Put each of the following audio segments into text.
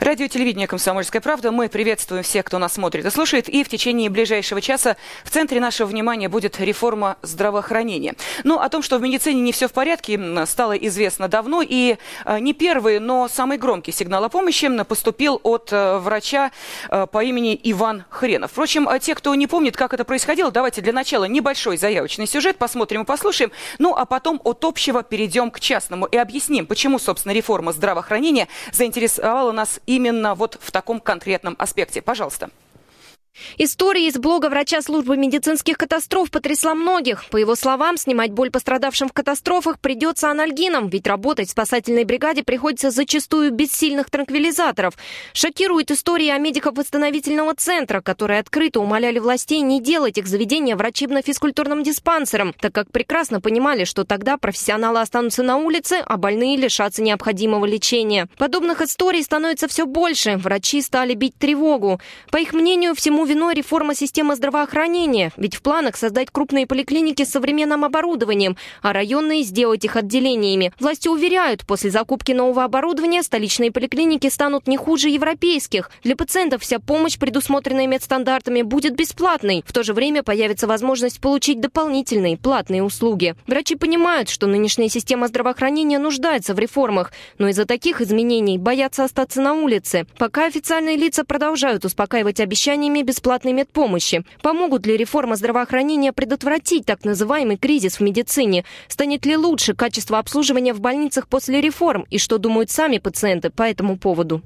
Радио телевидение «Комсомольская правда». Мы приветствуем всех, кто нас смотрит и слушает. И в течение ближайшего часа в центре нашего внимания будет реформа здравоохранения. Ну, о том, что в медицине не все в порядке, стало известно давно. И э, не первый, но самый громкий сигнал о помощи поступил от э, врача э, по имени Иван Хренов. Впрочем, те, кто не помнит, как это происходило, давайте для начала небольшой заявочный сюжет посмотрим и послушаем. Ну, а потом от общего перейдем к частному и объясним, почему, собственно, реформа здравоохранения заинтересовала нас именно вот в таком конкретном аспекте. Пожалуйста. История из блога врача службы медицинских катастроф потрясла многих. По его словам, снимать боль пострадавшим в катастрофах придется анальгином, ведь работать в спасательной бригаде приходится зачастую без сильных транквилизаторов. Шокирует история о медиках восстановительного центра, которые открыто умоляли властей не делать их заведения врачебно-физкультурным диспансером, так как прекрасно понимали, что тогда профессионалы останутся на улице, а больные лишатся необходимого лечения. Подобных историй становится все больше. Врачи стали бить тревогу. По их мнению, всему Всему виной реформа системы здравоохранения, ведь в планах создать крупные поликлиники с современным оборудованием, а районные сделать их отделениями. Власти уверяют, после закупки нового оборудования столичные поликлиники станут не хуже европейских. Для пациентов вся помощь, предусмотренная медстандартами, будет бесплатной. В то же время появится возможность получить дополнительные платные услуги. Врачи понимают, что нынешняя система здравоохранения нуждается в реформах, но из-за таких изменений боятся остаться на улице. Пока официальные лица продолжают успокаивать обещаниями бесплатной медпомощи. Помогут ли реформа здравоохранения предотвратить так называемый кризис в медицине? Станет ли лучше качество обслуживания в больницах после реформ? И что думают сами пациенты по этому поводу?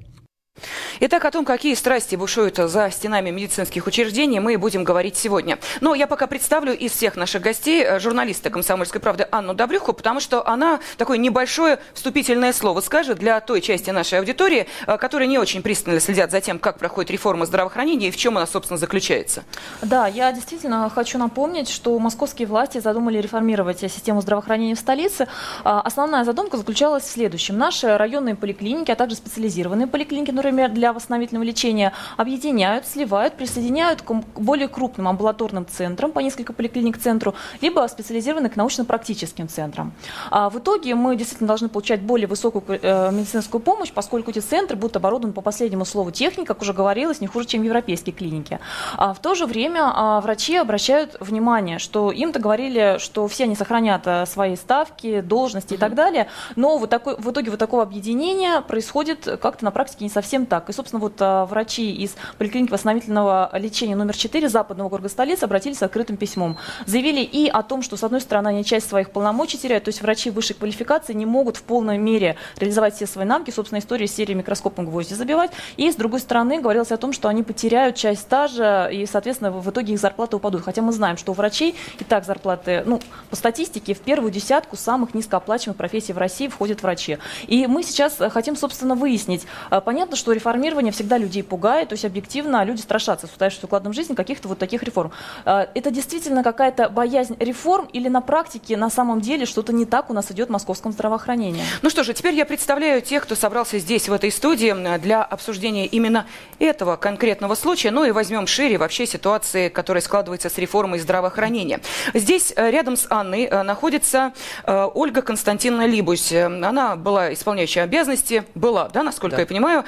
Итак, о том, какие страсти бушуют за стенами медицинских учреждений, мы будем говорить сегодня. Но я пока представлю из всех наших гостей э, журналиста «Комсомольской правды» Анну Добрюху, потому что она такое небольшое вступительное слово скажет для той части нашей аудитории, э, которая не очень пристально следят за тем, как проходит реформа здравоохранения и в чем она, собственно, заключается. Да, я действительно хочу напомнить, что московские власти задумали реформировать систему здравоохранения в столице. А, основная задумка заключалась в следующем. Наши районные поликлиники, а также специализированные поликлиники, например, для восстановительного лечения, объединяют, сливают, присоединяют к более крупным амбулаторным центрам, по несколько поликлиник к центру, либо специализированных к научно-практическим центрам. А в итоге мы действительно должны получать более высокую э, медицинскую помощь, поскольку эти центры будут оборудованы по последнему слову техники, как уже говорилось, не хуже, чем европейские клиники. А в то же время а, врачи обращают внимание, что им-то говорили, что все они сохранят а, свои ставки, должности и так далее, но вот такой, в итоге вот такого объединения происходит как-то на практике не совсем совсем так. И, собственно, вот а, врачи из поликлиники восстановительного лечения номер 4 западного города столицы обратились с открытым письмом. Заявили и о том, что, с одной стороны, они часть своих полномочий теряют, то есть врачи высшей квалификации не могут в полной мере реализовать все свои навыки, собственно, история серии микроскопом гвозди забивать. И, с другой стороны, говорилось о том, что они потеряют часть стажа, и, соответственно, в итоге их зарплаты упадут. Хотя мы знаем, что у врачей и так зарплаты, ну, по статистике, в первую десятку самых низкооплачиваемых профессий в России входят врачи. И мы сейчас хотим, собственно, выяснить. А, понятно, что что реформирование всегда людей пугает, то есть объективно люди страшатся с укладом жизни каких-то вот таких реформ. А, это действительно какая-то боязнь реформ или на практике на самом деле что-то не так у нас идет в московском здравоохранении? Ну что же, теперь я представляю тех, кто собрался здесь, в этой студии, для обсуждения именно этого конкретного случая, ну и возьмем шире вообще ситуации, которая складывается с реформой здравоохранения. Здесь э, рядом с Анной э, находится э, Ольга Константиновна Либусь. Она была исполняющей обязанности, была, да, насколько да. я понимаю,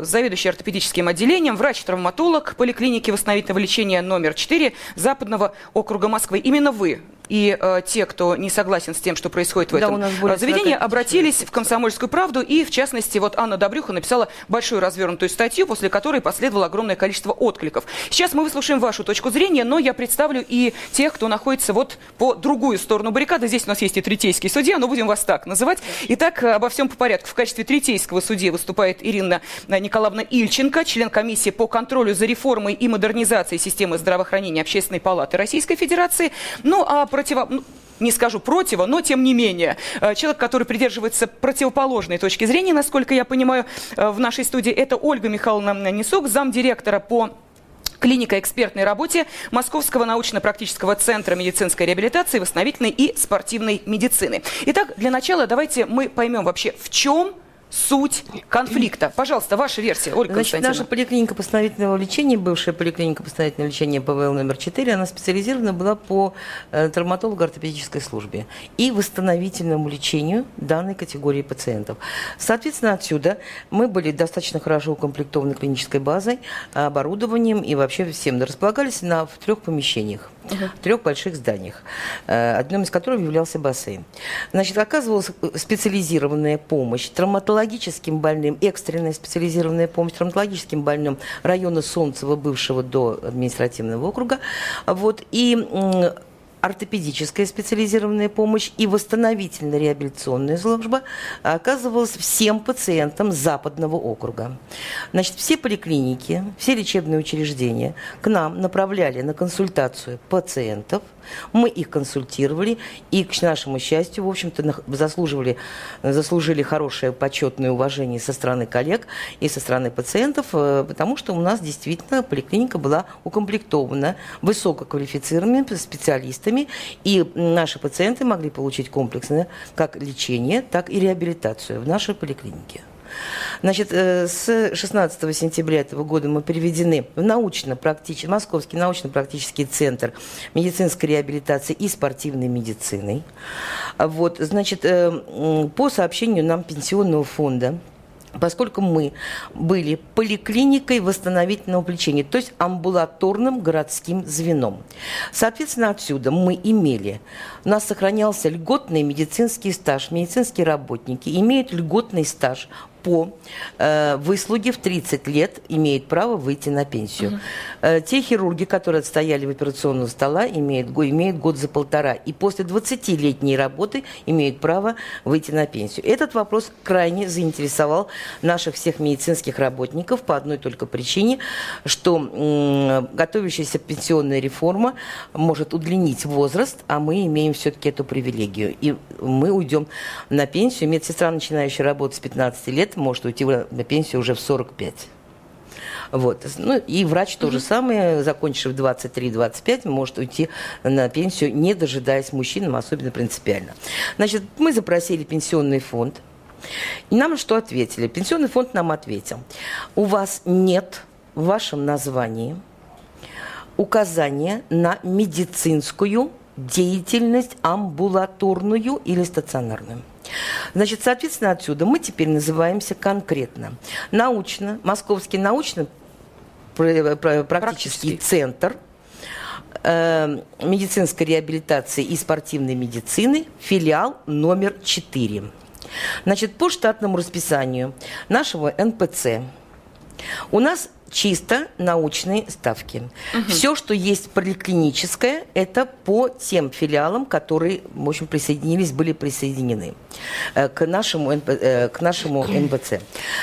заведующий ортопедическим отделением, врач-травматолог поликлиники восстановительного лечения номер 4 Западного округа Москвы. Именно вы и э, те, кто не согласен с тем, что происходит в да, этом заведении, обратились в «Комсомольскую правду». И, в частности, вот Анна Добрюха написала большую развернутую статью, после которой последовало огромное количество откликов. Сейчас мы выслушаем вашу точку зрения, но я представлю и тех, кто находится вот по другую сторону баррикады. Здесь у нас есть и третейский судья, но будем вас так называть. Итак, обо всем по порядку. В качестве третейского судьи выступает Ирина Николаевна Ильченко, член комиссии по контролю за реформой и модернизацией системы здравоохранения Общественной палаты Российской Федерации. Ну, а противо... Ну, не скажу противо, но тем не менее. Э, человек, который придерживается противоположной точки зрения, насколько я понимаю, э, в нашей студии, это Ольга Михайловна Несук, замдиректора по клиника экспертной работе Московского научно-практического центра медицинской реабилитации, восстановительной и спортивной медицины. Итак, для начала давайте мы поймем вообще, в чем суть конфликта. Пожалуйста, ваша версия, Ольга Значит, наша поликлиника постановительного лечения, бывшая поликлиника постановительного лечения ПВЛ номер 4, она специализирована была по э, травматолого-ортопедической службе и восстановительному лечению данной категории пациентов. Соответственно, отсюда мы были достаточно хорошо укомплектованы клинической базой, оборудованием и вообще всем. Располагались на, в трех помещениях, в трех больших зданиях, э, одним из которых являлся бассейн. Значит, оказывалась специализированная помощь травматологическим больным, экстренная специализированная помощь травматологическим больным района Солнцева, бывшего до административного округа. Вот, и ортопедическая специализированная помощь и восстановительно-реабилитационная служба оказывалась всем пациентам западного округа. Значит, все поликлиники, все лечебные учреждения к нам направляли на консультацию пациентов – мы их консультировали и, к нашему счастью, в общем-то, заслуживали, заслужили хорошее почетное уважение со стороны коллег и со стороны пациентов, э, потому что у нас действительно поликлиника была укомплектована высококвалифицированными специалистами, и наши пациенты могли получить комплексное как лечение, так и реабилитацию в нашей поликлинике. Значит, э, с 16 сентября этого года мы переведены в научно-практический, Московский научно-практический центр медицинской реабилитации и спортивной медицины. Вот, значит, э, по сообщению нам Пенсионного фонда, поскольку мы были поликлиникой восстановительного лечения, то есть амбулаторным городским звеном. Соответственно, отсюда мы имели, у нас сохранялся льготный медицинский стаж. Медицинские работники имеют льготный стаж по э, выслуге в 30 лет имеют право выйти на пенсию. Угу. Э, те хирурги, которые отстояли в операционного стола, имеют, имеют год за полтора. И после 20-летней работы имеют право выйти на пенсию. Этот вопрос крайне заинтересовал наших всех медицинских работников по одной только причине, что э, готовящаяся пенсионная реформа может удлинить возраст, а мы имеем все-таки эту привилегию. И мы уйдем на пенсию. Медсестра, начинающая работать с 15 лет, может уйти на пенсию уже в 45. Вот. Ну, и врач то же самое, закончив 23-25, может уйти на пенсию, не дожидаясь мужчин, особенно принципиально. Значит, мы запросили пенсионный фонд. И нам что ответили? Пенсионный фонд нам ответил. У вас нет в вашем названии указания на медицинскую деятельность амбулаторную или стационарную. Значит, соответственно, отсюда мы теперь называемся конкретно. Научно, Московский научно-практический центр э, медицинской реабилитации и спортивной медицины, филиал номер 4. Значит, по штатному расписанию нашего НПЦ у нас чисто научные ставки. Угу. Все, что есть поликлиническое, это по тем филиалам, которые, в общем, присоединились, были присоединены э, к нашему, э, к нашему НБЦ.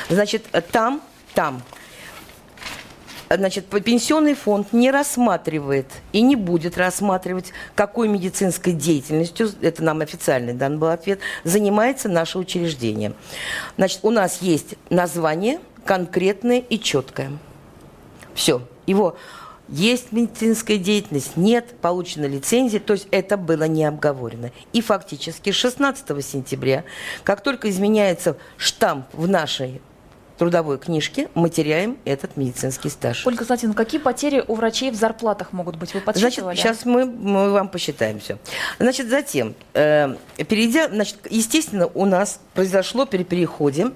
Значит, там, там Значит, пенсионный фонд не рассматривает и не будет рассматривать, какой медицинской деятельностью, это нам официальный дан был ответ, занимается наше учреждение. Значит, у нас есть название конкретное и четкое. Все. Его есть медицинская деятельность, нет, получена лицензия, то есть это было не обговорено. И фактически 16 сентября, как только изменяется штамп в нашей трудовой книжке мы теряем этот медицинский стаж. Ольга Златина, какие потери у врачей в зарплатах могут быть? Вы подсчитывали? Значит, сейчас мы, мы вам посчитаем все. Значит, затем, э, перейдя, значит, естественно, у нас произошло при переходе.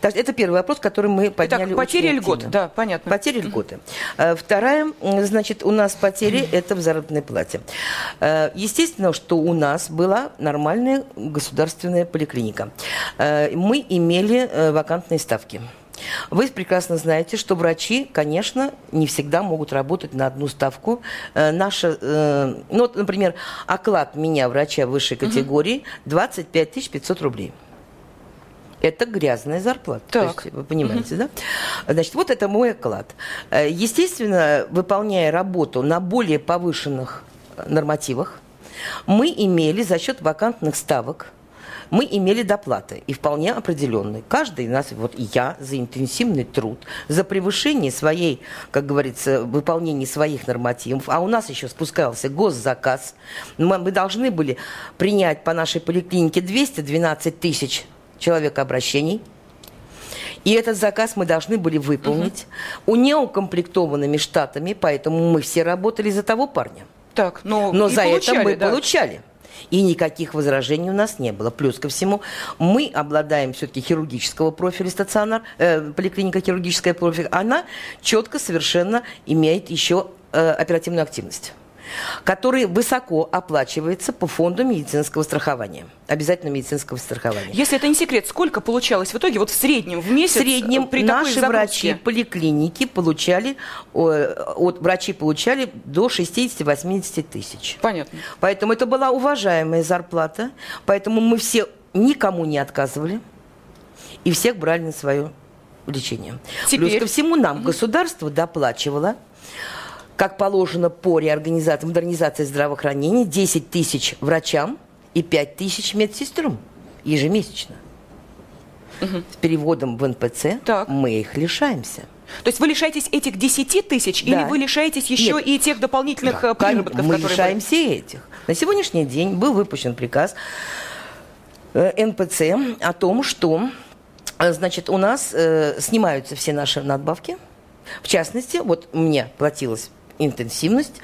Так, это первый вопрос, который мы подняли. Итак, потери льготы, да, понятно. Потери льготы. Э, вторая, значит, у нас потери – это в заработной плате. Э, естественно, что у нас была нормальная государственная поликлиника. Э, мы имели э, вакантные ставки. Вы прекрасно знаете, что врачи, конечно, не всегда могут работать на одну ставку. Э, наша, э, ну, вот, например, оклад меня, врача высшей категории, 25 500 рублей. Это грязная зарплата. Так. То есть, вы понимаете, угу. да? Значит, вот это мой оклад. Э, естественно, выполняя работу на более повышенных нормативах, мы имели за счет вакантных ставок – мы имели доплаты, и вполне определенные. Каждый из нас, вот я, за интенсивный труд, за превышение своей, как говорится, выполнение своих нормативов, а у нас еще спускался госзаказ, мы, мы должны были принять по нашей поликлинике 212 тысяч человек обращений, И этот заказ мы должны были выполнить угу. у неукомплектованными штатами, поэтому мы все работали за того парня. Так, но, но за это мы да. получали. И никаких возражений у нас не было. Плюс ко всему, мы обладаем все-таки хирургического профиля стационар, э, поликлиника хирургическая профиль. Она четко совершенно имеет еще э, оперативную активность который высоко оплачивается по фонду медицинского страхования, обязательно медицинского страхования. Если это не секрет, сколько получалось в итоге вот в среднем в месяц? В среднем при наши врачи поликлиники получали, от врачи получали до 60-80 тысяч. Понятно. Поэтому это была уважаемая зарплата, поэтому мы все никому не отказывали и всех брали на свое лечение. Теперь... Плюс ко всему нам государство доплачивало как положено по реорганизации, модернизации здравоохранения, 10 тысяч врачам и 5 тысяч медсестрам ежемесячно. Угу. С переводом в НПЦ так. мы их лишаемся. То есть вы лишаетесь этих 10 тысяч да. или вы лишаетесь еще Нет. и тех дополнительных да. Э, приработков, Мы лишаемся были? этих. На сегодняшний день был выпущен приказ э, НПЦ о том, что э, значит, у нас э, снимаются все наши надбавки. В частности, вот мне платилось интенсивность.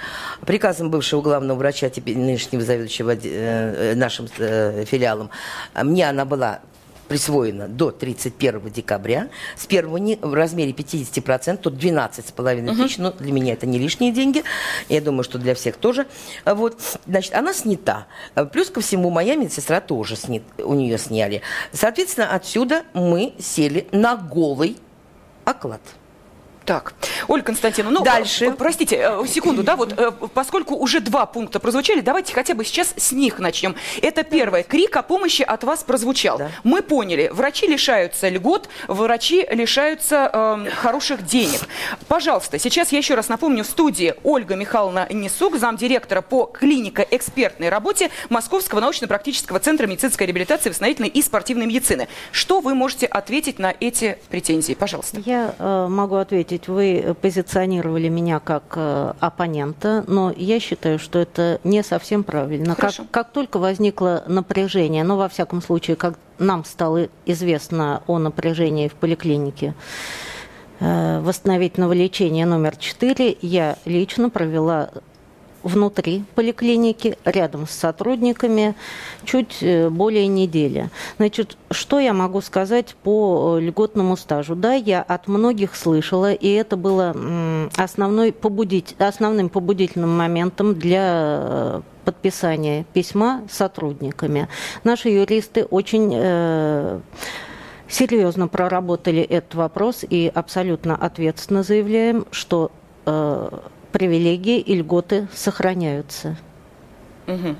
Приказом бывшего главного врача, теперь нынешнего заведующего э, э, нашим э, филиалом, мне она была присвоена до 31 декабря. С первого не, в размере 50%, тут 12,5 угу. тысяч, но для меня это не лишние деньги. Я думаю, что для всех тоже. Вот, значит, она снята. Плюс ко всему, моя медсестра тоже снят, у нее сняли. Соответственно, отсюда мы сели на голый оклад. Так, Ольга Константиновна, ну, Дальше. Э, простите, э, секунду, да, вот э, поскольку уже два пункта прозвучали, давайте хотя бы сейчас с них начнем. Это первое, крик о помощи от вас прозвучал. Да. Мы поняли, врачи лишаются льгот, врачи лишаются э, хороших денег. Пожалуйста, сейчас я еще раз напомню, в студии Ольга Михайловна Несук, замдиректора по клинико-экспертной работе Московского научно-практического центра медицинской реабилитации, восстановительной и спортивной медицины. Что вы можете ответить на эти претензии? Пожалуйста. Я э, могу ответить ответить. Вы позиционировали меня как э, оппонента, но я считаю, что это не совсем правильно. Как, как только возникло напряжение, ну, во всяком случае, как нам стало известно о напряжении в поликлинике, э, восстановительного лечения номер 4, я лично провела внутри поликлиники, рядом с сотрудниками, чуть э, более недели. Значит, что я могу сказать по э, льготному стажу? Да, я от многих слышала, и это было основной побудить, основным побудительным моментом для э, подписания письма сотрудниками. Наши юристы очень э, серьезно проработали этот вопрос и абсолютно ответственно заявляем, что э, привилегии и льготы сохраняются. Угу.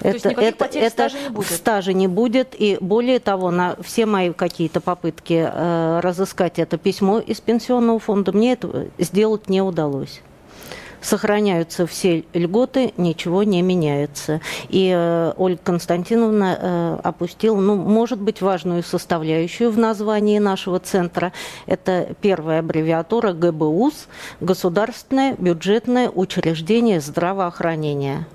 Это, это, это стажа не будет. стажа не будет. И более того, на все мои какие-то попытки э, разыскать это письмо из пенсионного фонда, мне это сделать не удалось сохраняются все льготы, ничего не меняется. И э, Ольга Константиновна э, опустила, ну, может быть, важную составляющую в названии нашего центра. Это первая аббревиатура ГБУС, Государственное бюджетное учреждение здравоохранения.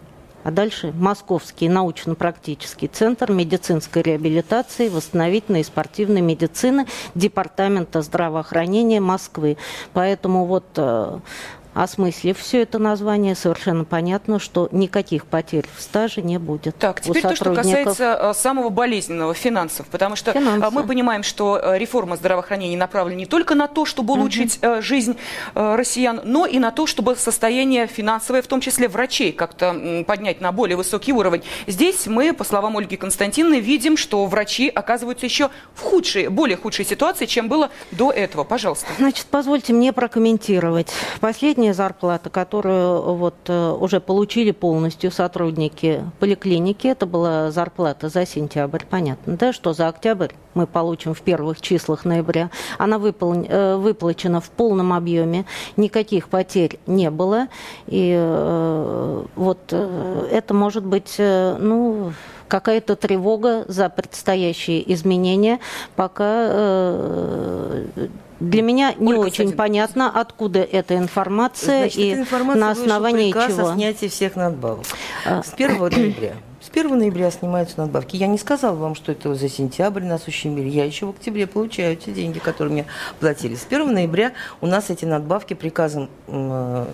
А дальше Московский научно-практический центр медицинской реабилитации, восстановительной и спортивной медицины Департамента здравоохранения Москвы. Поэтому вот э, осмыслив все это название, совершенно понятно, что никаких потерь в стаже не будет. Так, теперь то, что касается э, самого болезненного финансов, потому что э, Финансы. мы понимаем, что э, реформа здравоохранения направлена не только на то, чтобы улучшить угу. жизнь россиян, но и на то, чтобы состояние финансовое, в том числе врачей, как-то поднять на более высокий уровень. Здесь мы, по словам Ольги Константиновны, видим, что врачи оказываются еще в худшей, более худшей ситуации, чем было до этого. Пожалуйста. Значит, позвольте мне прокомментировать. Последний Последняя зарплата, которую вот э, уже получили полностью сотрудники поликлиники, это была зарплата за сентябрь. Понятно, да, что за октябрь мы получим в первых числах ноября. Она выпол... Э, выплачена в полном объеме, никаких потерь не было. И э, вот это может быть, ну, какая-то тревога за предстоящие изменения, пока для меня не Ольга очень понятно, откуда эта информация Значит, и эта информация на основании чего. о снятии всех надбавок. А. С 1 ноября. С 1 ноября снимаются надбавки. Я не сказала вам, что это за сентябрь нас ущемили. Я еще в октябре получаю эти деньги, которые мне платили. С 1 ноября у нас эти надбавки приказом э,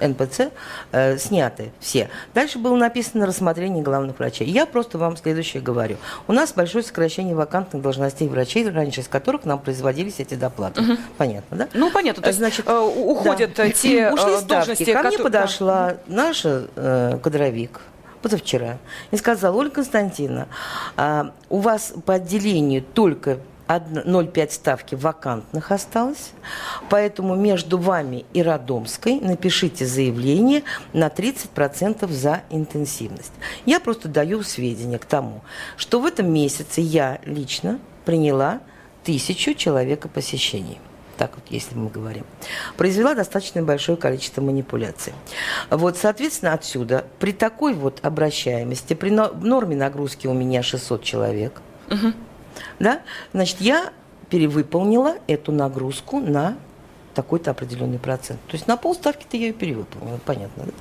НПЦ э, сняты все. Дальше было написано рассмотрение главных врачей. Я просто вам следующее говорю. У нас большое сокращение вакантных должностей врачей, раньше из которых нам производились эти доплаты. Угу. Понятно, да? Ну, понятно. То есть, Значит, э, уходят да. те Ушли должности, Ко мне подошла да. наша э, кадровик, позавчера, и сказала, Ольга Константиновна, а, у вас по отделению только 0,5 ставки вакантных осталось, поэтому между вами и Родомской напишите заявление на 30% за интенсивность. Я просто даю сведения к тому, что в этом месяце я лично приняла тысячу человека посещений так вот, если мы говорим, произвела достаточно большое количество манипуляций. Вот, соответственно, отсюда при такой вот обращаемости, при норме нагрузки у меня 600 человек, угу. да, значит, я перевыполнила эту нагрузку на такой-то определенный процент. То есть на полставки-то я ее перевыполнила, понятно. Да?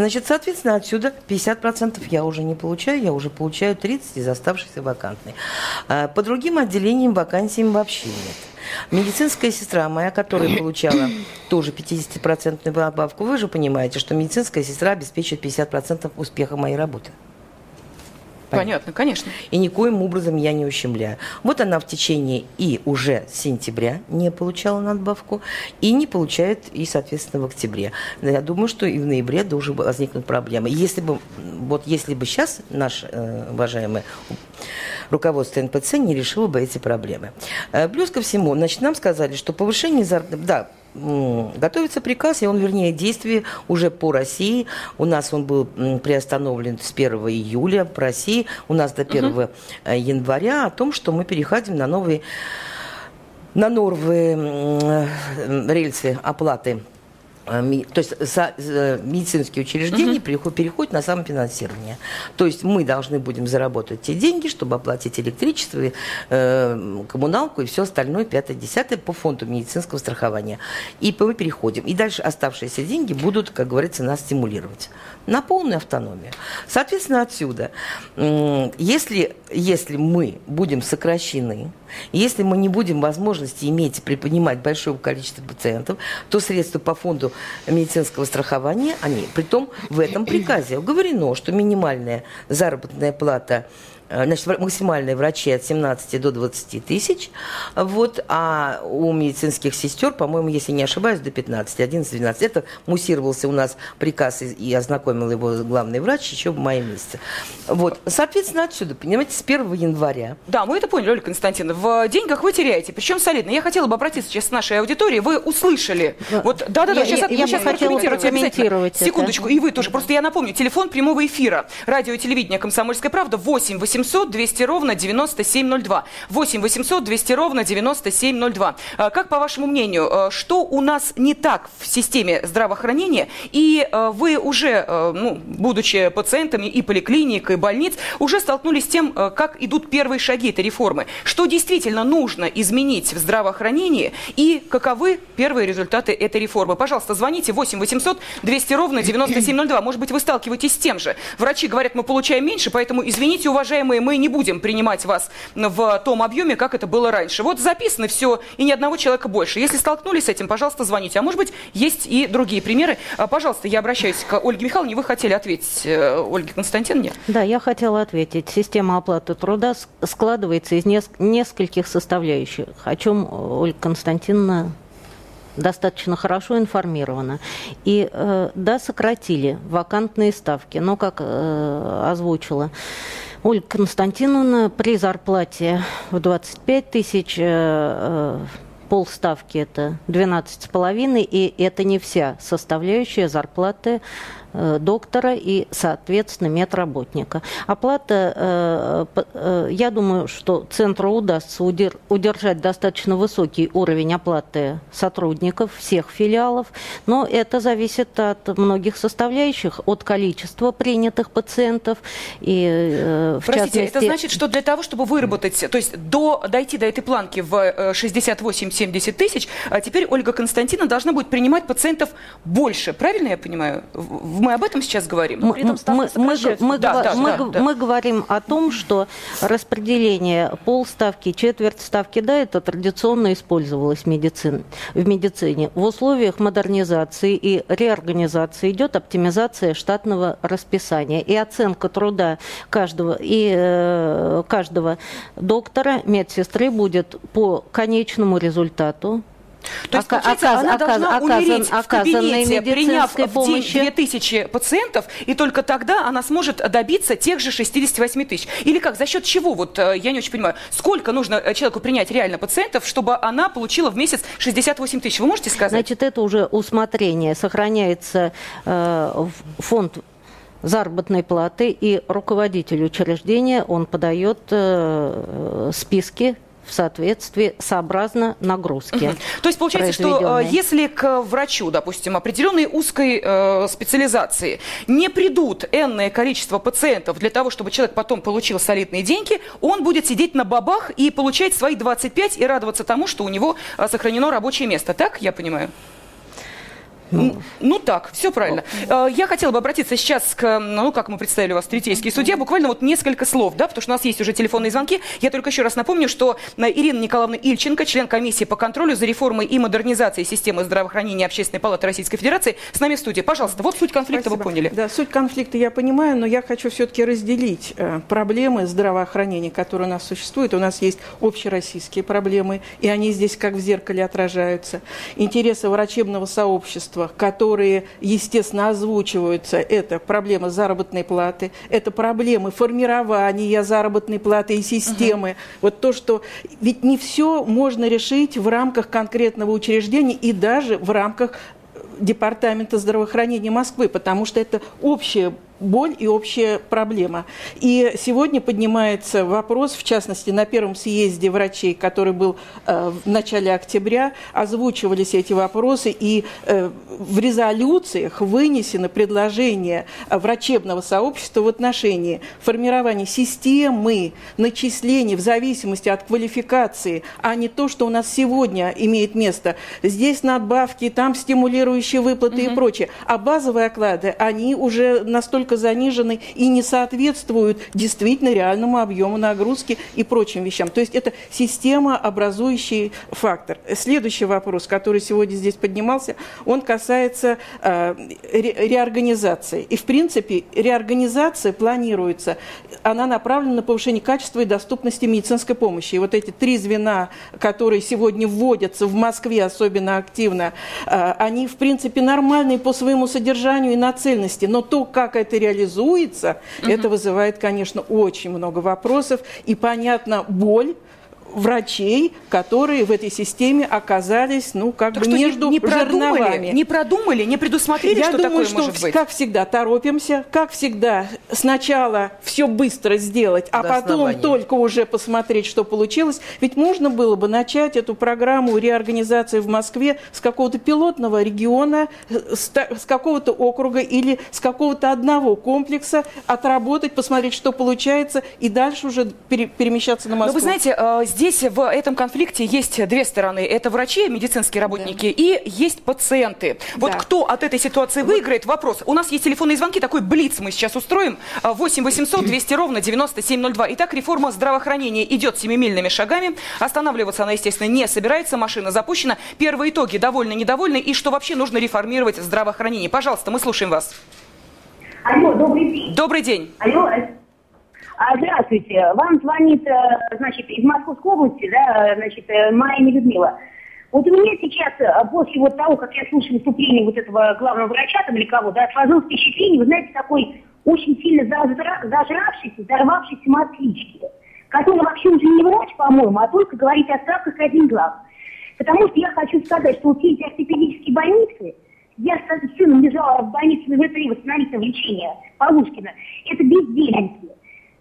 Значит, соответственно, отсюда 50% я уже не получаю, я уже получаю 30 из оставшихся вакантной. А по другим отделениям вакансий вообще нет. Медицинская сестра моя, которая получала тоже 50% добавку, вы же понимаете, что медицинская сестра обеспечивает 50% успеха моей работы. Понятно, конечно. И никоим образом я не ущемляю. Вот она в течение и уже сентября не получала надбавку, и не получает и, соответственно, в октябре. Я думаю, что и в ноябре должны возникнуть проблемы. Если бы, вот если бы сейчас наш э, уважаемый руководство НПЦ не решило бы эти проблемы. Э, плюс ко всему, значит, нам сказали, что повышение зарплаты, да, готовится приказ, и он, вернее, действие уже по России. У нас он был приостановлен с 1 июля по России, у нас до 1 угу. Э, января, о том, что мы переходим на новые на новые рельсы оплаты Э, то есть э, медицинские учреждения угу. переходят на самофинансирование. То есть мы должны будем заработать те деньги, чтобы оплатить электричество, э, коммуналку и все остальное, пятое, десятое по фонду медицинского страхования. И мы переходим. И дальше оставшиеся деньги будут, как говорится, нас стимулировать на полную автономию. Соответственно, отсюда, если, если мы будем сокращены, если мы не будем возможности иметь приподнимать большое количество пациентов, то средства по фонду медицинского страхования, они, при том в этом приказе уговорено, что минимальная заработная плата значит, максимальные врачи от 17 до 20 тысяч, вот, а у медицинских сестер, по-моему, если не ошибаюсь, до 15, 11-12. Это муссировался у нас приказ и ознакомил его главный врач еще в мае месяце. Вот, соответственно, отсюда, понимаете, с 1 января. Да, мы это поняли, Ольга Константиновна. В деньгах вы теряете, причем солидно. Я хотела бы обратиться сейчас к нашей аудитории. Вы услышали. Вот, да-да-да, сейчас, я, я сейчас хотела прокомментировать Секундочку, и вы тоже. Просто я напомню, телефон прямого эфира. Радио и телевидение «Комсомольская правда» 8 8 800 200 ровно 9702. 8 800 200 ровно 9702. А, как, по вашему мнению, а, что у нас не так в системе здравоохранения? И а, вы уже, ну, будучи пациентами и поликлиник, и больниц, уже столкнулись с тем, как идут первые шаги этой реформы. Что действительно нужно изменить в здравоохранении и каковы первые результаты этой реформы? Пожалуйста, звоните 8 800 200 ровно 9702. Может быть, вы сталкиваетесь с тем же. Врачи говорят, мы получаем меньше, поэтому, извините, уважаемые, мы не будем принимать вас в том объеме, как это было раньше. Вот записано все, и ни одного человека больше. Если столкнулись с этим, пожалуйста, звоните. А может быть, есть и другие примеры. А, пожалуйста, я обращаюсь к Ольге Михайловне. Вы хотели ответить э, Ольге Константиновне? Да, я хотела ответить. Система оплаты труда складывается из нескольких составляющих, о чем Ольга Константиновна достаточно хорошо информирована. И э, да, сократили вакантные ставки, но, как э, озвучила Ольга Константиновна при зарплате в 25 тысяч э, э, полставки это 12,5, и это не вся составляющая зарплаты доктора и, соответственно, медработника. Оплата, э, э, я думаю, что центру удастся удержать достаточно высокий уровень оплаты сотрудников всех филиалов, но это зависит от многих составляющих, от количества принятых пациентов и, в Простите, частности... это значит, что для того, чтобы выработать, то есть до, дойти до этой планки в 68-70 тысяч, а теперь Ольга Константиновна должна будет принимать пациентов больше, правильно я понимаю? Мы об этом сейчас говорим. Мы, мы, мы, мы, да, да, мы, да, мы говорим о том, что распределение полставки, четверть ставки, да, это традиционно использовалось в медицине. В, медицине. в условиях модернизации и реорганизации идет оптимизация штатного расписания и оценка труда каждого и э, каждого доктора, медсестры будет по конечному результату то есть, получается, оказ, она оказ, должна оказ, умереть в кабинете, приняв в день 2000 пациентов, и только тогда она сможет добиться тех же 68 тысяч. Или как, за счет чего? Вот э, я не очень понимаю. Сколько нужно э, человеку принять реально пациентов, чтобы она получила в месяц 68 тысяч? Вы можете сказать? Значит, это уже усмотрение. Сохраняется э, фонд заработной платы, и руководитель учреждения, он подает э, списки в соответствии сообразно нагрузке. То есть получается, что э, если к врачу, допустим, определенной узкой э, специализации не придут энное количество пациентов для того, чтобы человек потом получил солидные деньги, он будет сидеть на бабах и получать свои 25 и радоваться тому, что у него э, сохранено рабочее место. Так я понимаю? Ну, ну так, все правильно. Э, я хотела бы обратиться сейчас к, ну, как мы представили вас, третейский судья, буквально вот несколько слов, да, потому что у нас есть уже телефонные звонки. Я только еще раз напомню, что э, Ирина Николаевна Ильченко, член комиссии по контролю за реформой и модернизацией системы здравоохранения Общественной палаты Российской Федерации, с нами в студии. Пожалуйста, вот суть конфликта Спасибо. вы поняли. Да, суть конфликта я понимаю, но я хочу все-таки разделить э, проблемы здравоохранения, которые у нас существуют. У нас есть общероссийские проблемы, и они здесь как в зеркале отражаются. Интересы врачебного сообщества обществах, которые, естественно, озвучиваются, это проблема заработной платы, это проблемы формирования заработной платы и системы. Угу. Вот то, что... Ведь не все можно решить в рамках конкретного учреждения и даже в рамках Департамента здравоохранения Москвы, потому что это общее боль и общая проблема. И сегодня поднимается вопрос, в частности, на первом съезде врачей, который был э, в начале октября, озвучивались эти вопросы, и э, в резолюциях вынесено предложение врачебного сообщества в отношении формирования системы начислений в зависимости от квалификации, а не то, что у нас сегодня имеет место. Здесь надбавки, там стимулирующие выплаты угу. и прочее. А базовые оклады, они уже настолько настолько занижены и не соответствуют действительно реальному объему нагрузки и прочим вещам. То есть это система образующий фактор. Следующий вопрос, который сегодня здесь поднимался, он касается э, ре реорганизации. И в принципе реорганизация планируется, она направлена на повышение качества и доступности медицинской помощи. И вот эти три звена, которые сегодня вводятся в Москве особенно активно, э, они в принципе нормальные по своему содержанию и нацельности, но то, как это реализуется, угу. это вызывает, конечно, очень много вопросов. И, понятно, боль врачей, которые в этой системе оказались, ну, как так бы между не продумали, не продумали, не предусмотрели, Я что думаю, такое что, может быть? как всегда, торопимся, как всегда, сначала все быстро сделать, а До потом основания. только уже посмотреть, что получилось. Ведь можно было бы начать эту программу реорганизации в Москве с какого-то пилотного региона, с, с какого-то округа или с какого-то одного комплекса, отработать, посмотреть, что получается, и дальше уже пере, перемещаться на Москву. Но вы знаете, э, здесь в этом конфликте есть две стороны. Это врачи, медицинские работники, да. и есть пациенты. Вот да. кто от этой ситуации выиграет? Вопрос. У нас есть телефонные звонки, такой блиц мы сейчас устроим. 8 800 200 ровно 9702. Итак, реформа здравоохранения идет семимильными шагами. Останавливаться она, естественно, не собирается. Машина запущена. Первые итоги довольны, недовольны. И что вообще нужно реформировать здравоохранение? Пожалуйста, мы слушаем вас. Алло, добрый день. Добрый день. Алло, здравствуйте. Вам звонит, э, значит, из Московской области, да, значит, э, Майя Людмила. Вот у меня сейчас, э, после вот того, как я слушаю выступление вот этого главного врача там или кого, да, сложилось впечатление, вы знаете, такой очень сильно зажравшийся, взорвавшийся москвички, который вообще уже не врач, по-моему, а только говорит о ставках один глав. Потому что я хочу сказать, что вот все эти ортопедические больницы, я с сыном лежала в больнице на ВТИ восстановительного лечения Полушкина, это бездельники.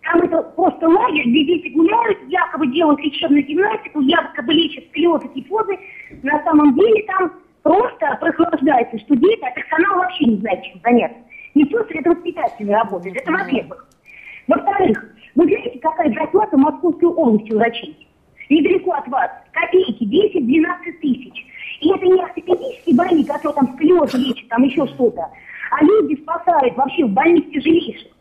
Там это просто лагерь, где дети гуляют, якобы делают лечебную гимнастику, якобы лечат сколиоз и кифозы. На самом деле там просто прохлаждается, что дети, а персонал вообще не знает, чем заняться. Не сестры, это воспитатели работают, это во-первых. Во-вторых, вы знаете, какая зарплата в Московской области у врачей? Недалеко от вас. Копейки, 10-12 тысяч. И это не ортопедические больные, которые там сколиоз лечат, там еще что-то. А люди спасают вообще в больнице тяжелейших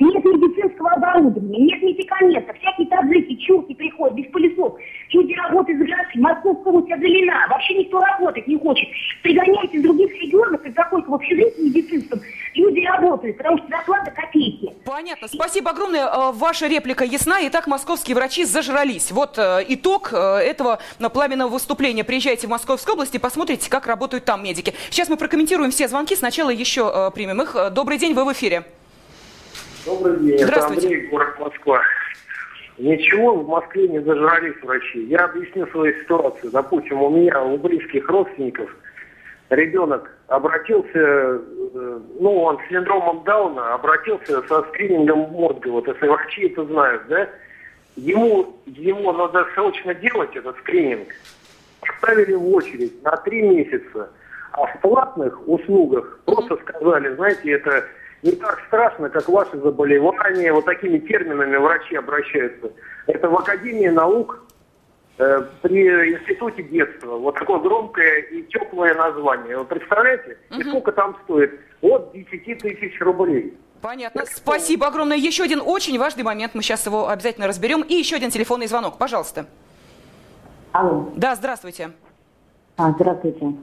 нет медицинского оборудования, нет медикаментов, всякие таблетки, чурки приходят без пылесос. Люди работают за границей, Московская область оголена, вообще никто работать не хочет. Пригоняют из других регионов, из заходят в общежитие медицинском, люди работают, потому что зарплата копейки. Понятно. Спасибо огромное. Э, ваша реплика ясна. Итак, московские врачи зажрались. Вот э, итог э, этого пламенного выступления. Приезжайте в Московскую область и посмотрите, как работают там медики. Сейчас мы прокомментируем все звонки. Сначала еще примем их. Добрый день, вы в эфире. Добрый день, это Андрей, город Москва. Ничего, в Москве не зажрались врачи. Я объясню свою ситуацию. Допустим, у меня, у близких родственников, ребенок обратился, э, ну, он с синдромом Дауна, обратился со скринингом мозга. Вот если врачи это знают, да, ему, ему надо срочно делать этот скрининг. Ставили в очередь на три месяца. А в платных услугах просто сказали, знаете, это не так страшно, как ваши заболевания. Вот такими терминами врачи обращаются. Это в Академии наук э, при Институте детства. Вот такое громкое и теплое название. Вы представляете? Угу. И сколько там стоит? От 10 тысяч рублей. Понятно. Спасибо огромное. Еще один очень важный момент. Мы сейчас его обязательно разберем. И еще один телефонный звонок. Пожалуйста. Алло. Да, здравствуйте. А, здравствуйте.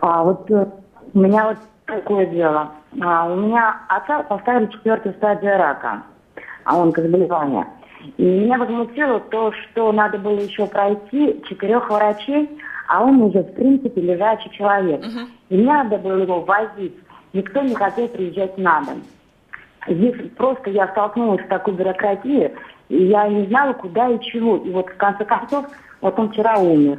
А вот э, у меня вот такое дело. А, у меня отца поставили четвертую стадию рака, а он онкозаболевания. И меня возмутило то, что надо было еще пройти четырех врачей, а он уже, в принципе, лежачий человек. Uh-huh. И мне надо было его возить. Никто не хотел приезжать на дом. Здесь просто я столкнулась с такой бюрократией, и я не знала, куда и чего. И вот в конце концов, вот он вчера умер.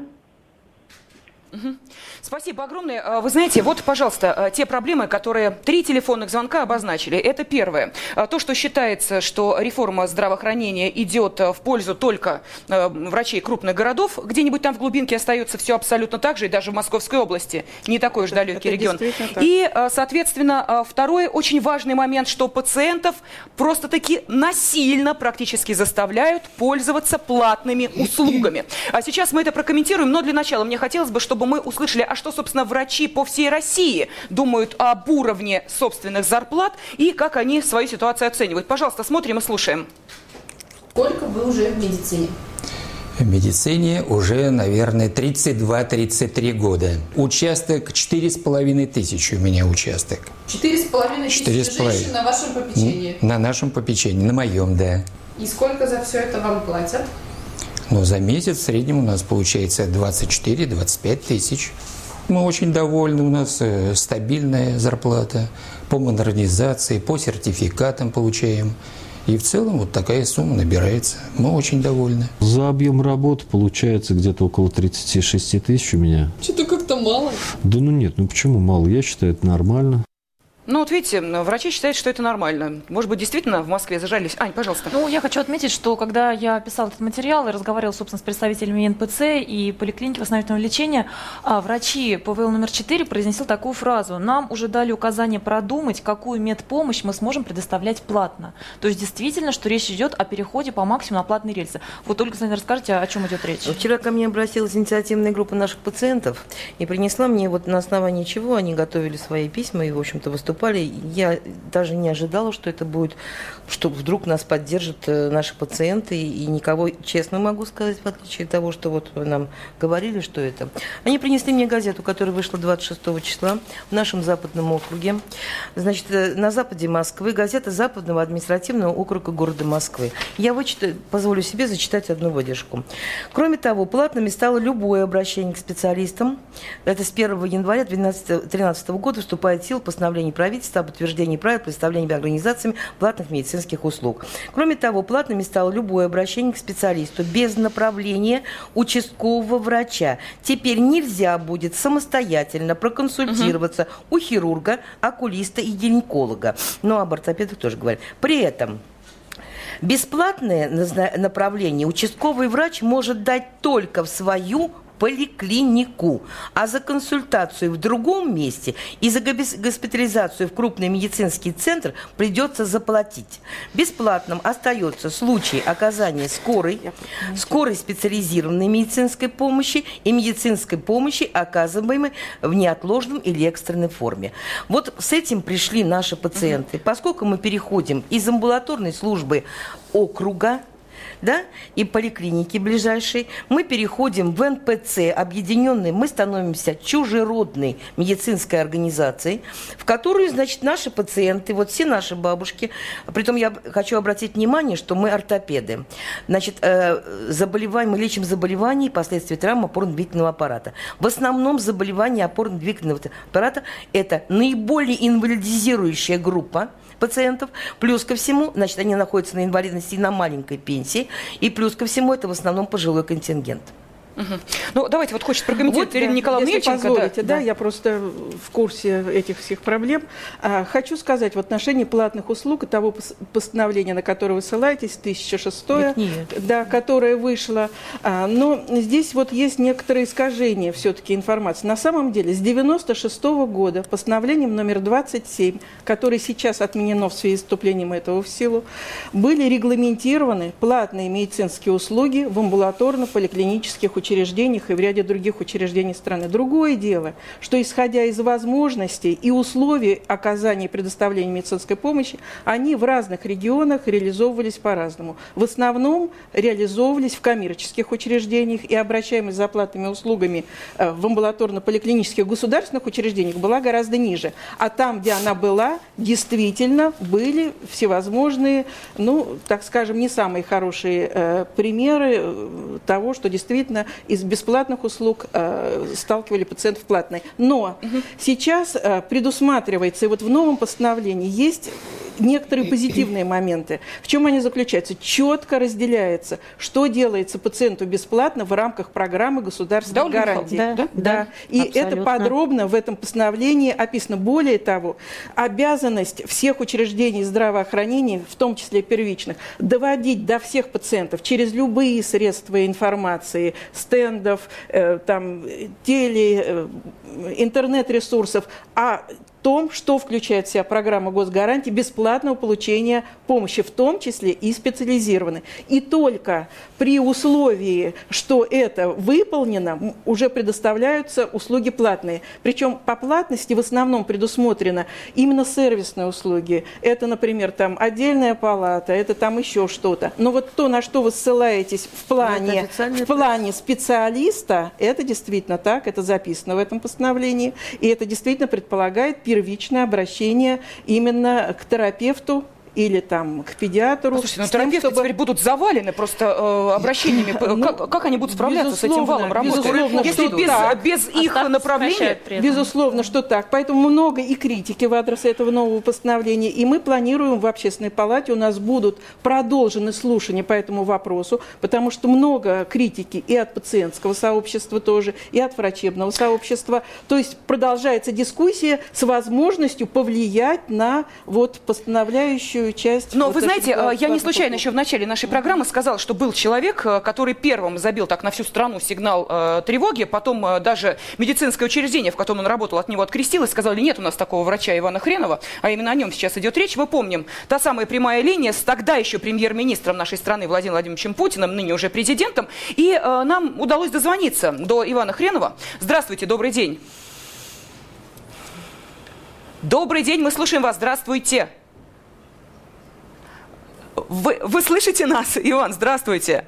Спасибо огромное. А, вы знаете, вот, пожалуйста, а, те проблемы, которые три телефонных звонка обозначили. Это первое. А, то, что считается, что реформа здравоохранения идет в пользу только врачей крупных городов, где-нибудь там в глубинке остается все абсолютно так же, и даже в Московской области не такой уж далекий Это регион. И, соответственно, второй очень важный момент, что пациентов просто-таки насильно практически заставляют пользоваться платными услугами. А сейчас мы это прокомментируем, но для начала мне хотелось бы, чтобы мы услышали а что, собственно, врачи по всей России думают об уровне собственных зарплат и как они свою ситуацию оценивают. Пожалуйста, смотрим и слушаем. Сколько вы уже в медицине? В медицине уже, наверное, 32-33 года. Участок 4,5 тысячи у меня участок. 4,5 тысячи женщин на вашем попечении? На нашем попечении, на моем, да. И сколько за все это вам платят? Ну, за месяц в среднем у нас получается 24-25 тысяч. Мы очень довольны, у нас э, стабильная зарплата по модернизации, по сертификатам получаем. И в целом вот такая сумма набирается. Мы очень довольны. За объем работы получается где-то около 36 тысяч у меня. Что-то как-то мало. Да ну нет, ну почему мало? Я считаю, это нормально. Ну вот видите, врачи считают, что это нормально. Может быть, действительно в Москве зажались. Ань, пожалуйста. Ну, я хочу отметить, что когда я писала этот материал и разговаривала, собственно, с представителями НПЦ и поликлиники восстановительного лечения, а, врачи ПВЛ номер 4 произнесли такую фразу. Нам уже дали указание продумать, какую медпомощь мы сможем предоставлять платно. То есть действительно, что речь идет о переходе по максимуму на платные рельсы. Вот только, кстати, расскажите, о чем идет речь. Вчера ко мне обратилась инициативная группа наших пациентов и принесла мне вот на основании чего они готовили свои письма и, в общем-то, выступали выступали. Я даже не ожидала, что это будет, что вдруг нас поддержат э, наши пациенты. И никого, честно могу сказать, в отличие от того, что вот вы нам говорили, что это. Они принесли мне газету, которая вышла 26 числа в нашем западном округе. Значит, э, на западе Москвы газета Западного административного округа города Москвы. Я вычитаю, позволю себе зачитать одну выдержку. Кроме того, платными стало любое обращение к специалистам. Это с 1 января 2013 года вступает в силу постановление правительства правительства об утверждении правил представления организациями платных медицинских услуг. Кроме того, платными стало любое обращение к специалисту без направления участкового врача. Теперь нельзя будет самостоятельно проконсультироваться угу. у хирурга, окулиста и гинеколога. Но об ортопедах тоже говорят. При этом Бесплатное направление участковый врач может дать только в свою поликлинику, а за консультацию в другом месте и за госпитализацию в крупный медицинский центр придется заплатить. Бесплатным остается случай оказания скорой, скорой специализированной медицинской помощи и медицинской помощи, оказываемой в неотложном или экстренной форме. Вот с этим пришли наши пациенты. Поскольку мы переходим из амбулаторной службы округа да, и поликлиники ближайшей, мы переходим в НПЦ, объединенный, мы становимся чужеродной медицинской организацией, в которую, значит, наши пациенты, вот все наши бабушки, притом я хочу обратить внимание, что мы ортопеды, значит, э, заболеваем, мы лечим заболевания и последствия травм опорно-двигательного аппарата. В основном заболевания опорно-двигательного аппарата – это наиболее инвалидизирующая группа, пациентов. Плюс ко всему, значит, они находятся на инвалидности и на маленькой пенсии. И плюс ко всему, это в основном пожилой контингент. Угу. Ну, давайте вот хочет прокомментировать вот, Ирина да, Николаевна если Еченко. позволите, да, да, я просто в курсе этих всех проблем. А, хочу сказать в отношении платных услуг и того постановления, на которое вы ссылаетесь, 1006, да, которое вышло. А, но здесь вот есть некоторые искажения все-таки информации. На самом деле, с 96 -го года постановлением номер 27, которое сейчас отменено в связи с вступлением этого в силу, были регламентированы платные медицинские услуги в амбулаторно-поликлинических учреждениях учреждениях и в ряде других учреждений страны. Другое дело, что исходя из возможностей и условий оказания и предоставления медицинской помощи, они в разных регионах реализовывались по-разному. В основном реализовывались в коммерческих учреждениях и обращаемость за платными услугами э, в амбулаторно-поликлинических государственных учреждениях была гораздо ниже. А там, где она была, действительно были всевозможные, ну, так скажем, не самые хорошие э, примеры э, того, что действительно из бесплатных услуг э, сталкивали пациентов платной. Но угу. сейчас э, предусматривается, и вот в новом постановлении есть некоторые позитивные моменты. В чем они заключаются? Четко разделяется, что делается пациенту бесплатно в рамках программы государственных да, гарантий. Да, да, да. И абсолютно. это подробно в этом постановлении описано. Более того, обязанность всех учреждений здравоохранения, в том числе первичных, доводить до всех пациентов через любые средства информации, стендов, э, там, теле, э, интернет-ресурсов, а том, что включает в себя программа госгарантии бесплатного получения помощи, в том числе и специализированной. И только при условии, что это выполнено, уже предоставляются услуги платные. Причем по платности в основном предусмотрено именно сервисные услуги. Это, например, там отдельная палата, это там еще что-то. Но вот то, на что вы ссылаетесь в плане, в плане специалиста, это действительно так, это записано в этом постановлении, и это действительно предполагает первичное обращение именно к терапевту или там к педиатру. Слушайте, но ну, терапевты чтобы... теперь будут завалены просто э, обращениями. Ну, как, как они будут справляться с этим валом работы? Безусловно, Если без, так. без их направления... Безусловно, что так. Поэтому много и критики в адрес этого нового постановления. И мы планируем в общественной палате, у нас будут продолжены слушания по этому вопросу, потому что много критики и от пациентского сообщества тоже, и от врачебного сообщества. То есть продолжается дискуссия с возможностью повлиять на вот постановляющую большую часть. Но вот вы знаете, этого, я не случайно еще в начале нашей программы сказала, что был человек, э, который первым забил так на всю страну сигнал э, тревоги, потом э, даже медицинское учреждение, в котором он работал, от него открестилось, сказали, нет у нас такого врача Ивана Хренова, а именно о нем сейчас идет речь. Мы помним, та самая прямая линия с тогда еще премьер-министром нашей страны Владимиром Владимировичем Путиным, ныне уже президентом, и э, нам удалось дозвониться до Ивана Хренова. Здравствуйте, добрый день. Добрый день, мы слушаем вас. Здравствуйте. Вы, вы слышите нас, Иван? Здравствуйте.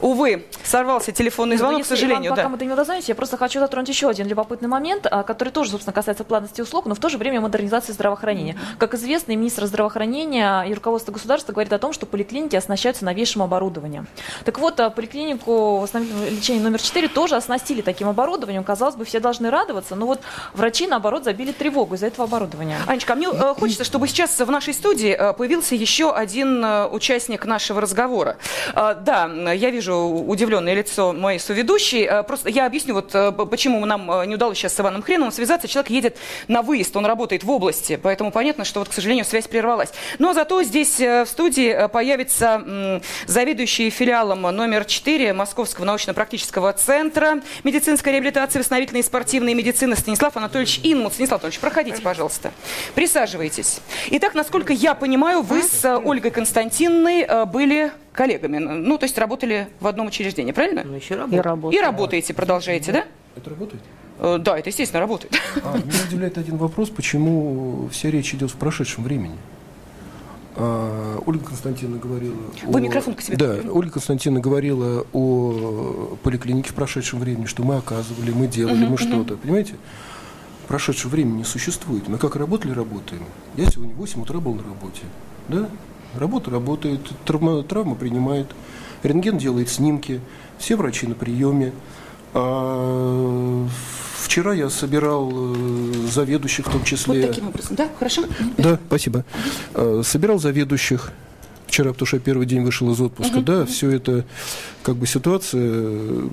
Увы, сорвался телефонный ну, звонок, к сожалению. Иван, пока да. мы до него дозвонимся, я просто хочу затронуть еще один любопытный момент, а, который тоже, собственно, касается платности услуг, но в то же время модернизации здравоохранения. Mm-hmm. Как известно, и министр здравоохранения и руководство государства говорит о том, что поликлиники оснащаются новейшим оборудованием. Так вот, а, поликлинику восстановительного лечения номер 4 тоже оснастили таким оборудованием. Казалось бы, все должны радоваться, но вот врачи, наоборот, забили тревогу из-за этого оборудования. Анечка, мне э, хочется, чтобы сейчас в нашей студии э, появился еще один э, участник нашего разговора. Э, да, я вижу удивленное лицо моей соведущей. Просто я объясню, вот почему нам не удалось сейчас с Иваном Хреновым связаться. Человек едет на выезд, он работает в области, поэтому понятно, что вот, к сожалению, связь прервалась. Но зато здесь в студии появится заведующий филиалом номер 4 Московского научно-практического центра медицинской реабилитации, восстановительной и спортивной медицины Станислав Анатольевич Инмут. Станислав Анатольевич, проходите, пожалуйста. Присаживайтесь. Итак, насколько я понимаю, вы с Ольгой Константиновной э, были коллегами. Ну, то есть работали в одном учреждении, правильно? Ну, еще работаю. И работаете, продолжаете, да? Это работает? Э, да, это, естественно, работает. А, меня удивляет один вопрос, почему вся речь идет в прошедшем времени. А, Ольга Константиновна говорила... Вы о... микрофон к себе. Да, Ольга Константиновна говорила о поликлинике в прошедшем времени, что мы оказывали, мы делали, угу, мы что-то. Понимаете? Прошедшего времени не существует. Мы как работали, работаем. Я сегодня в 8 утра был на работе. Да? Работа работает, травма, травма принимает, рентген делает снимки, все врачи на приеме. А вчера я собирал э, заведующих в том числе. Вот таким образом, да? Хорошо? Да, спасибо. А, собирал заведующих вчера, потому что я первый день вышел из отпуска, uh-huh, да, все это, как бы ситуация,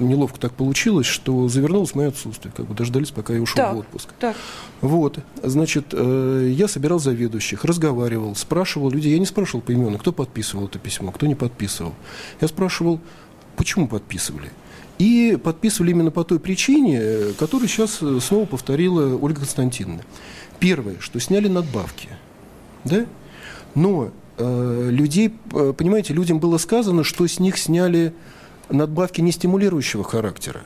неловко так получилось, что завернулось мое отсутствие, как бы дождались, пока я ушел так, в отпуск. Так. Вот, значит, э, я собирал заведующих, разговаривал, спрашивал людей, я не спрашивал поименно, кто подписывал это письмо, кто не подписывал. Я спрашивал, почему подписывали. И подписывали именно по той причине, которую сейчас снова повторила Ольга Константиновна. Первое, что сняли надбавки. Да? Но Э, людей, э, понимаете, людям было сказано, что с них сняли надбавки не стимулирующего характера,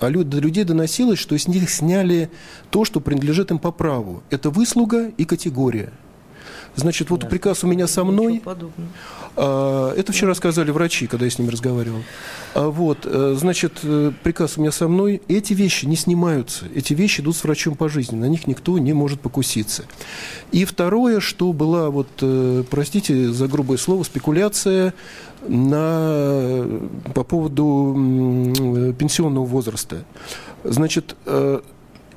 а до людей доносилось, что с них сняли то, что принадлежит им по праву. Это выслуга и категория. Значит, вот приказ у меня со мной. А, это вчера сказали врачи, когда я с ними разговаривал. А, вот, э, значит, э, приказ у меня со мной. Эти вещи не снимаются. Эти вещи идут с врачом по жизни. На них никто не может покуситься. И второе, что была, вот, э, простите за грубое слово, спекуляция на, по поводу пенсионного возраста. Значит,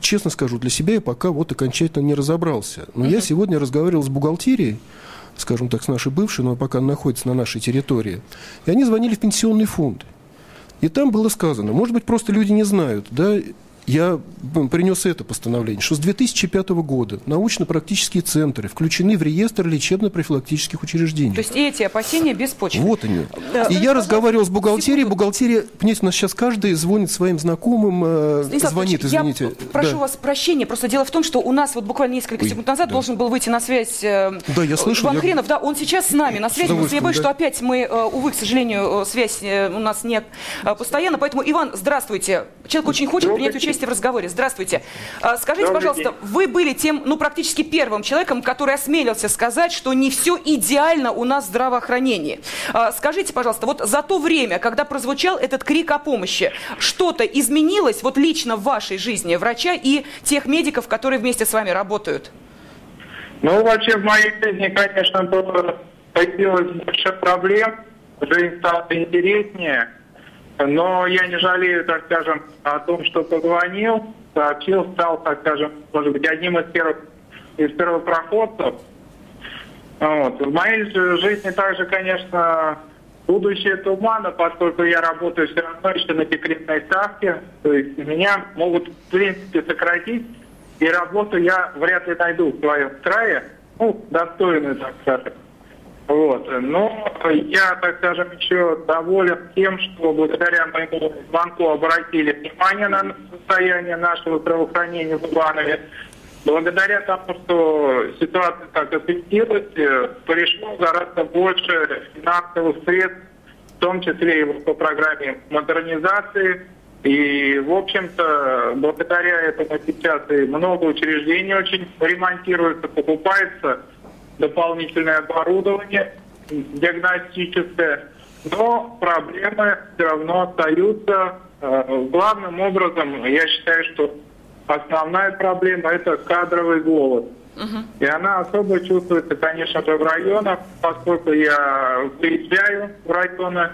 честно скажу, для себя я пока вот окончательно не разобрался. Но uh-huh. я сегодня разговаривал с бухгалтерией, скажем так, с нашей бывшей, но пока она находится на нашей территории. И они звонили в пенсионный фонд. И там было сказано, может быть, просто люди не знают, да, я принес это постановление, что с 2005 года научно-практические центры включены в реестр лечебно-профилактических учреждений. То есть эти опасения беспочвенны. Вот они. Да. И я разговаривал с бухгалтерией. Секунду. Бухгалтерия, понимаете, у нас сейчас каждый звонит своим знакомым, э, Станислав звонит, извините. Я прошу да. вас прощения, просто дело в том, что у нас вот буквально несколько Ой, секунд назад да. должен был выйти на связь э, да, я слышу, Иван я... Хренов, да, он сейчас с нами на связи, я боюсь, да. что опять мы, э, увы, к сожалению, связь у нас нет постоянно, поэтому, Иван, здравствуйте. Человек очень хочет принять участие в разговоре. Здравствуйте. А, скажите, Добрый пожалуйста, день. вы были тем, ну, практически первым человеком, который осмелился сказать, что не все идеально у нас в здравоохранении. А, скажите, пожалуйста, вот за то время, когда прозвучал этот крик о помощи, что-то изменилось вот лично в вашей жизни, врача и тех медиков, которые вместе с вами работают? Ну, вообще в моей жизни, конечно, было, появилось больше проблем, жизнь стала интереснее, но я не жалею, так скажем, о том, что позвонил, сообщил, стал, так скажем, может быть, одним из первых из первопроходцев. Вот. В моей жизни также, конечно, будущее тумана, поскольку я работаю все равно еще на декретной ставке, то есть меня могут, в принципе, сократить, и работу я вряд ли найду в своем крае, ну, достойную, так скажем. Вот. Но я, так скажем, еще доволен тем, что благодаря моему звонку обратили внимание на состояние нашего здравоохранения в Иванове. Благодаря тому, что ситуация так осветилась, пришло гораздо больше финансовых средств, в том числе и по программе модернизации. И, в общем-то, благодаря этому сейчас и много учреждений очень ремонтируется, покупается – дополнительное оборудование диагностическое, но проблемы все равно остаются. Э, главным образом, я считаю, что основная проблема – это кадровый голод. Uh-huh. И она особо чувствуется, конечно же, в районах, поскольку я приезжаю в районы,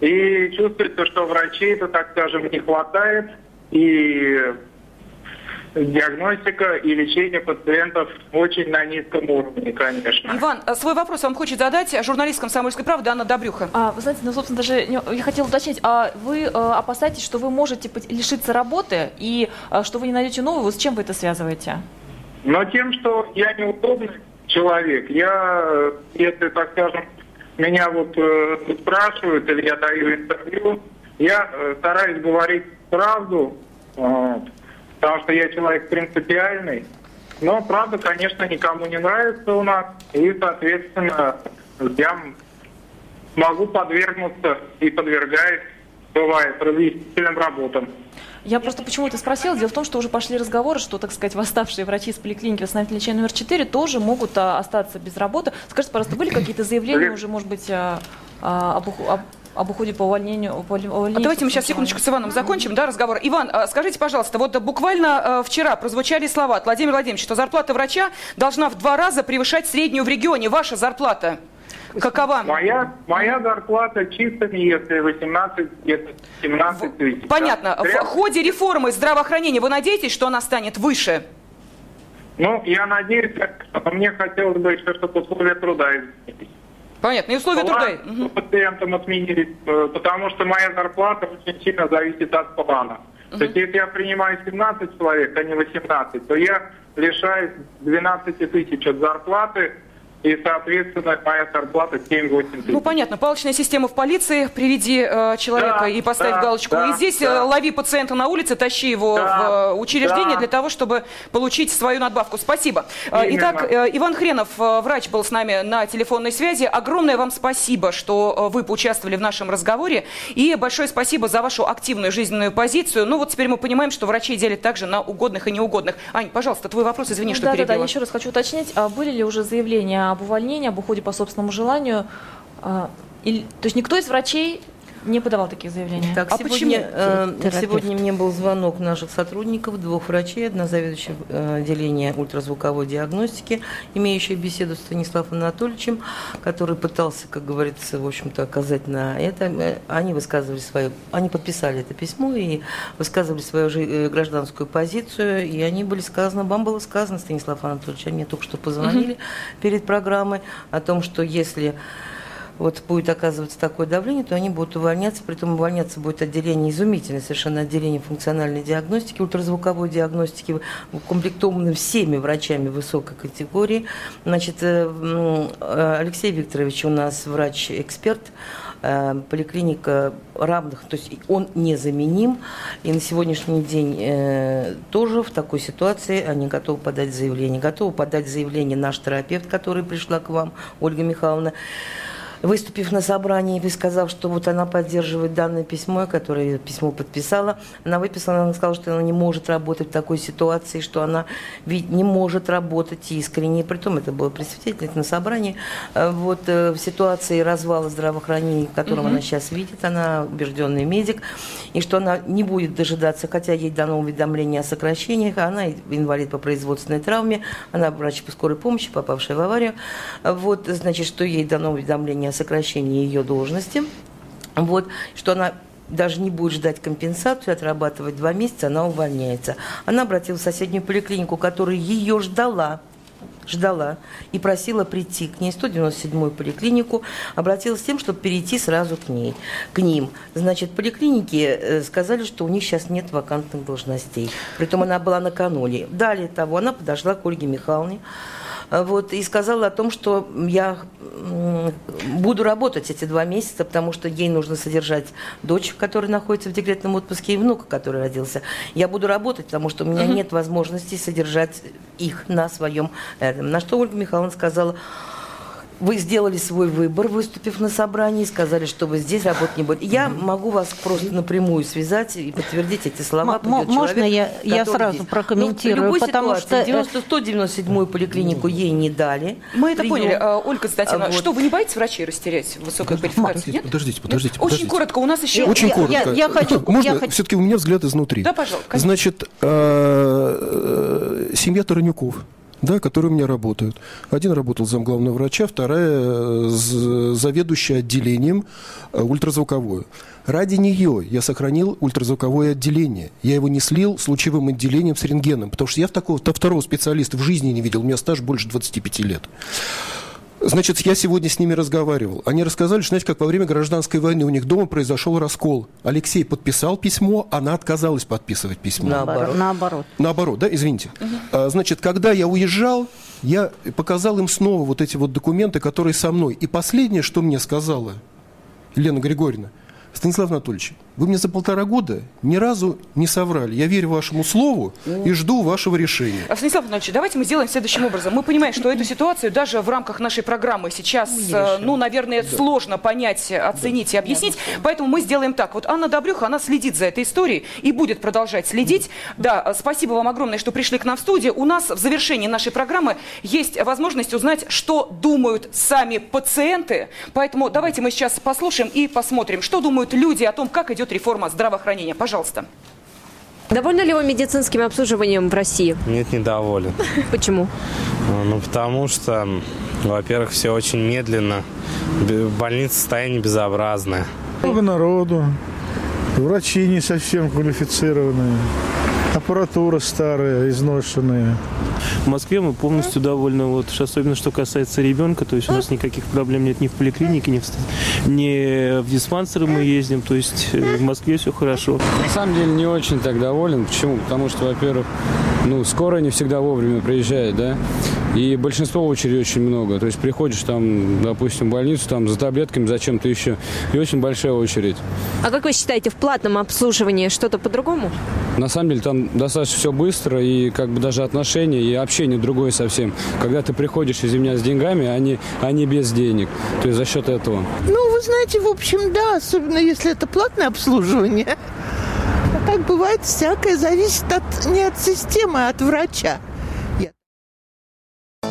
и чувствуется, что врачей-то, так скажем, не хватает. И диагностика и лечение пациентов очень на низком уровне, конечно. Иван, э, свой вопрос вам хочет задать журналист «Комсомольской правды» Анна Добрюха. А, вы знаете, ну, собственно, даже я хотела уточнить, а вы э, опасаетесь, что вы можете лишиться работы и э, что вы не найдете новую? С чем вы это связываете? Но тем, что я неудобный человек. Я, если, так скажем, меня вот э, спрашивают или я даю интервью, я э, стараюсь говорить правду, э, потому что я человек принципиальный. Но правда, конечно, никому не нравится у нас, и, соответственно, я могу подвергнуться и подвергаюсь, бывает, разъяснительным работам. Я просто почему это спросила. Дело в том, что уже пошли разговоры, что, так сказать, восставшие врачи из поликлиники восстановительного лечения номер 4 тоже могут а, остаться без работы. Скажите, пожалуйста, были какие-то заявления уже, может быть, а, а, об, об, об уходе по увольнению. увольнению а давайте мы сейчас секундочку с Иваном закончим, да, разговор. Иван, а, скажите, пожалуйста, вот буквально вчера прозвучали слова от Владимира Владимировича, что зарплата врача должна в два раза превышать среднюю в регионе. Ваша зарплата? Какова? Моя, моя зарплата чистыми, если 18, где-то 17 тысяч. Понятно. В ходе реформы здравоохранения вы надеетесь, что она станет выше? Ну, я надеюсь, мне хотелось бы еще, чтобы условия труда изменились. Понятно, и условия план труда. Угу. пациентам отменились, э, потому что моя зарплата очень сильно зависит от плана. Угу. То есть, если я принимаю 17 человек, а не 18, то я лишаюсь 12 тысяч от зарплаты, и, соответственно, моя зарплата 7-8 тысяч. Ну, понятно. Палочная система в полиции. Приведи э, человека да, и поставь да, галочку. Да, и здесь э, да. лови пациента на улице, тащи его да, в э, учреждение да. для того, чтобы получить свою надбавку. Спасибо. Э, Именно. Итак, э, Иван Хренов, врач, был с нами на телефонной связи. Огромное вам спасибо, что вы поучаствовали в нашем разговоре. И большое спасибо за вашу активную жизненную позицию. Ну, вот теперь мы понимаем, что врачи делят также на угодных и неугодных. Ань, пожалуйста, твой вопрос. Извини, ну, что да, перебила. Да, да, еще раз хочу уточнить. А были ли уже заявления об увольнении, об уходе по собственному желанию. А, или, то есть никто из врачей не подавал таких заявлений. Так, а сегодня, э, сегодня мне был звонок наших сотрудников, двух врачей, одна заведующая э, отделения ультразвуковой диагностики, имеющая беседу с Станиславом Анатольевичем, который пытался, как говорится, в общем-то, оказать на это. Э, они высказывали свою, они подписали это письмо и высказывали свою э, гражданскую позицию, и они были сказаны, вам было сказано, Станислав Анатольевич, они мне только что позвонили угу. перед программой о том, что если вот будет оказываться такое давление, то они будут увольняться, притом увольняться будет отделение изумительное совершенно отделение функциональной диагностики, ультразвуковой диагностики, укомплектованное всеми врачами высокой категории. Значит, э, э, Алексей Викторович у нас врач-эксперт, э, поликлиника равных, то есть он незаменим, и на сегодняшний день тоже в такой ситуации они готовы подать заявление. Готовы подать заявление наш терапевт, который пришла к вам, Ольга Михайловна выступив на собрании и сказав, что вот она поддерживает данное письмо, которое письмо подписала, она выписала, она сказала, что она не может работать в такой ситуации, что она ведь не может работать искренне. Притом это было при на собрании. Э, вот э, в ситуации развала здравоохранения, в котором угу. она сейчас видит, она убежденный медик, и что она не будет дожидаться, хотя ей дано уведомление о сокращениях, она инвалид по производственной травме, она врач по скорой помощи, попавшая в аварию. Вот, значит, что ей дано уведомление сокращении ее должности. Вот, что она даже не будет ждать компенсацию, отрабатывать два месяца, она увольняется. Она обратилась в соседнюю поликлинику, которая ее ждала, ждала и просила прийти к ней, 197-ю поликлинику, обратилась с тем, чтобы перейти сразу к ней, к ним. Значит, поликлиники э, сказали, что у них сейчас нет вакантных должностей. Притом она была накануне. Далее того, она подошла к Ольге Михайловне, вот, и сказала о том, что я буду работать эти два месяца, потому что ей нужно содержать дочь, которая находится в декретном отпуске, и внука, который родился. Я буду работать, потому что у меня нет возможности содержать их на своем этом. На что Ольга Михайловна сказала, вы сделали свой выбор, выступив на собрании, сказали, что вы здесь работать не будете. Я могу вас просто напрямую связать и подтвердить эти слова. М- можно человек, я, я сразу здесь. прокомментирую? Ну, потому ситуации, что... 197-ю поликлинику ей не дали. Мы это прием. поняли. А, Ольга Константиновна, вот. что, вы не боитесь врачей растерять высокой квалификации? Подождите, подождите, подождите, подождите. Очень коротко, у нас еще... Очень я, коротко. Я, я хочу, Можно я все-таки хочу... у меня взгляд изнутри? Да, пожалуйста. Значит, э, э, семья Таранюков да, которые у меня работают. Один работал зам главного врача, вторая заведующая отделением ультразвуковое. Ради нее я сохранил ультразвуковое отделение. Я его не слил с лучевым отделением с рентгеном, потому что я такого второго специалиста в жизни не видел. У меня стаж больше 25 лет. Значит, я сегодня с ними разговаривал. Они рассказали, что, знаете, как во время гражданской войны у них дома произошел раскол. Алексей подписал письмо, она отказалась подписывать письмо. Наоборот. Наоборот, Наоборот да, извините. Угу. Значит, когда я уезжал, я показал им снова вот эти вот документы, которые со мной. И последнее, что мне сказала Елена Григорьевна, Станислав Анатольевич, вы мне за полтора года ни разу не соврали. Я верю вашему слову и жду вашего решения. А, Станислав Анатольевич, давайте мы сделаем следующим образом. Мы понимаем, что эту ситуацию даже в рамках нашей программы сейчас, э, ну, наверное, да. сложно понять, оценить да. и объяснить. Поэтому мы сделаем так. Вот Анна Добрюха, она следит за этой историей и будет продолжать следить. Да, спасибо вам огромное, что пришли к нам в студию. У нас в завершении нашей программы есть возможность узнать, что думают сами пациенты. Поэтому давайте мы сейчас послушаем и посмотрим, что думают люди о том, как идет идет реформа здравоохранения. Пожалуйста. Довольны ли вы медицинским обслуживанием в России? Нет, недоволен. Почему? Ну, потому что, во-первых, все очень медленно. Больница состояние безобразное. Много народу, врачи не совсем квалифицированные, аппаратура старая, изношенная. В Москве мы полностью довольны. Вот, особенно что касается ребенка, то есть у нас никаких проблем нет ни в поликлинике, ни в, ни в диспансеры мы ездим. То есть э, в Москве все хорошо. На самом деле не очень так доволен. Почему? Потому что, во-первых, ну, скорая не всегда вовремя приезжает, да, и большинство очередей очень много. То есть приходишь там, допустим, в больницу, там за таблетками, за чем-то еще, и очень большая очередь. А как вы считаете, в платном обслуживании что-то по-другому? На самом деле там достаточно все быстро, и как бы даже отношения, и общение другое совсем. Когда ты приходишь, из меня, с деньгами, а не, а не без денег. То есть за счет этого. Ну, вы знаете, в общем, да, особенно если это платное обслуживание. А так бывает всякое, зависит от, не от системы, а от врача.